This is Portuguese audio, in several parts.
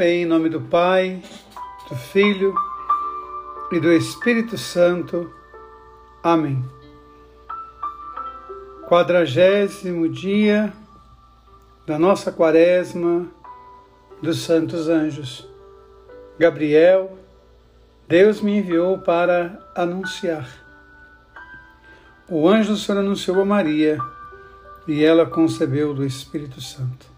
Em nome do Pai, do Filho e do Espírito Santo. Amém. Quadragésimo dia da nossa quaresma dos Santos Anjos. Gabriel, Deus me enviou para anunciar. O anjo do Senhor anunciou a Maria e ela concebeu do Espírito Santo.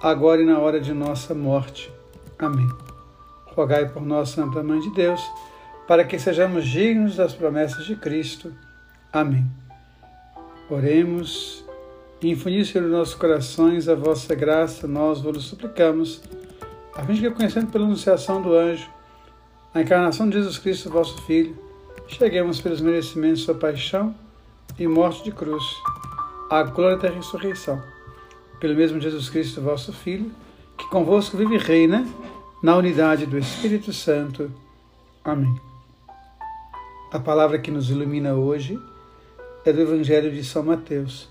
agora e na hora de nossa morte. Amém. Rogai por nós, Santa Mãe de Deus, para que sejamos dignos das promessas de Cristo. Amém. Oremos. Infundir sobre nossos corações a vossa graça, nós vos suplicamos, a fim de que, conhecendo pela anunciação do anjo, a encarnação de Jesus Cristo, vosso Filho, cheguemos pelos merecimentos de sua paixão e morte de cruz, à glória da ressurreição pelo mesmo Jesus Cristo, vosso Filho, que convosco vive e reina na unidade do Espírito Santo. Amém. A palavra que nos ilumina hoje é do Evangelho de São Mateus.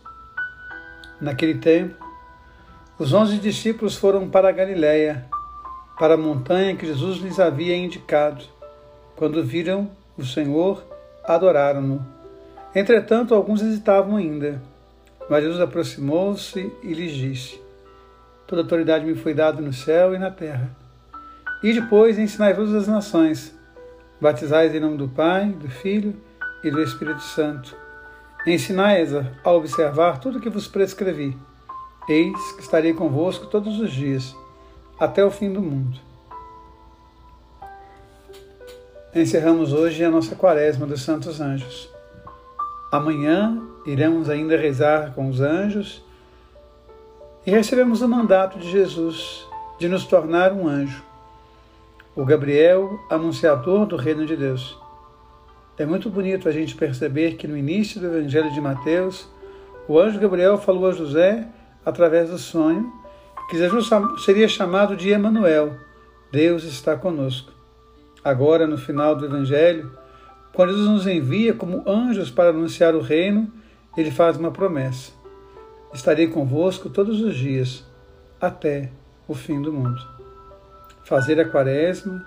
Naquele tempo, os onze discípulos foram para a Galiléia, para a montanha que Jesus lhes havia indicado. Quando viram o Senhor, adoraram-no. Entretanto, alguns hesitavam ainda. Mas Jesus aproximou-se e lhes disse: Toda autoridade me foi dada no céu e na terra. E depois ensinai todas as nações, batizais em nome do Pai, do Filho e do Espírito Santo. Ensinai-as a observar tudo o que vos prescrevi. Eis que estarei convosco todos os dias, até o fim do mundo. Encerramos hoje a nossa quaresma dos Santos Anjos. Amanhã iremos ainda rezar com os anjos e recebemos o mandato de Jesus de nos tornar um anjo, o Gabriel, anunciador do reino de Deus. É muito bonito a gente perceber que no início do Evangelho de Mateus, o anjo Gabriel falou a José, através do sonho, que Jesus seria chamado de Emanuel, Deus está conosco. Agora, no final do Evangelho, quando Jesus nos envia como anjos para anunciar o reino, ele faz uma promessa: Estarei convosco todos os dias, até o fim do mundo. Fazer a quaresma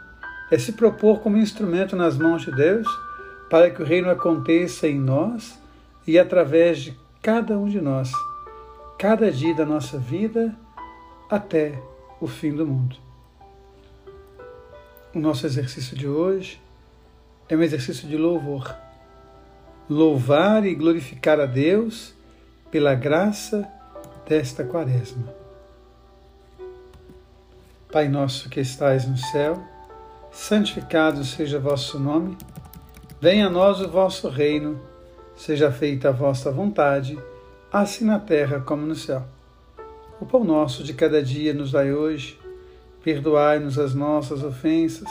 é se propor como instrumento nas mãos de Deus para que o reino aconteça em nós e através de cada um de nós, cada dia da nossa vida, até o fim do mundo. O nosso exercício de hoje é um exercício de louvor. Louvar e glorificar a Deus pela graça desta quaresma. Pai nosso que estais no céu, santificado seja vosso nome, venha a nós o vosso reino, seja feita a vossa vontade, assim na terra como no céu. O pão nosso de cada dia nos dai hoje, perdoai-nos as nossas ofensas,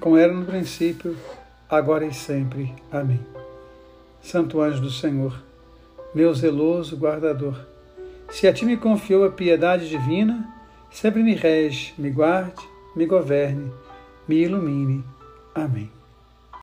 como era no princípio, agora e sempre. Amém. Santo anjo do Senhor, meu zeloso guardador, se a ti me confiou a piedade divina, sempre me rege, me guarde, me governe me ilumine. Amém.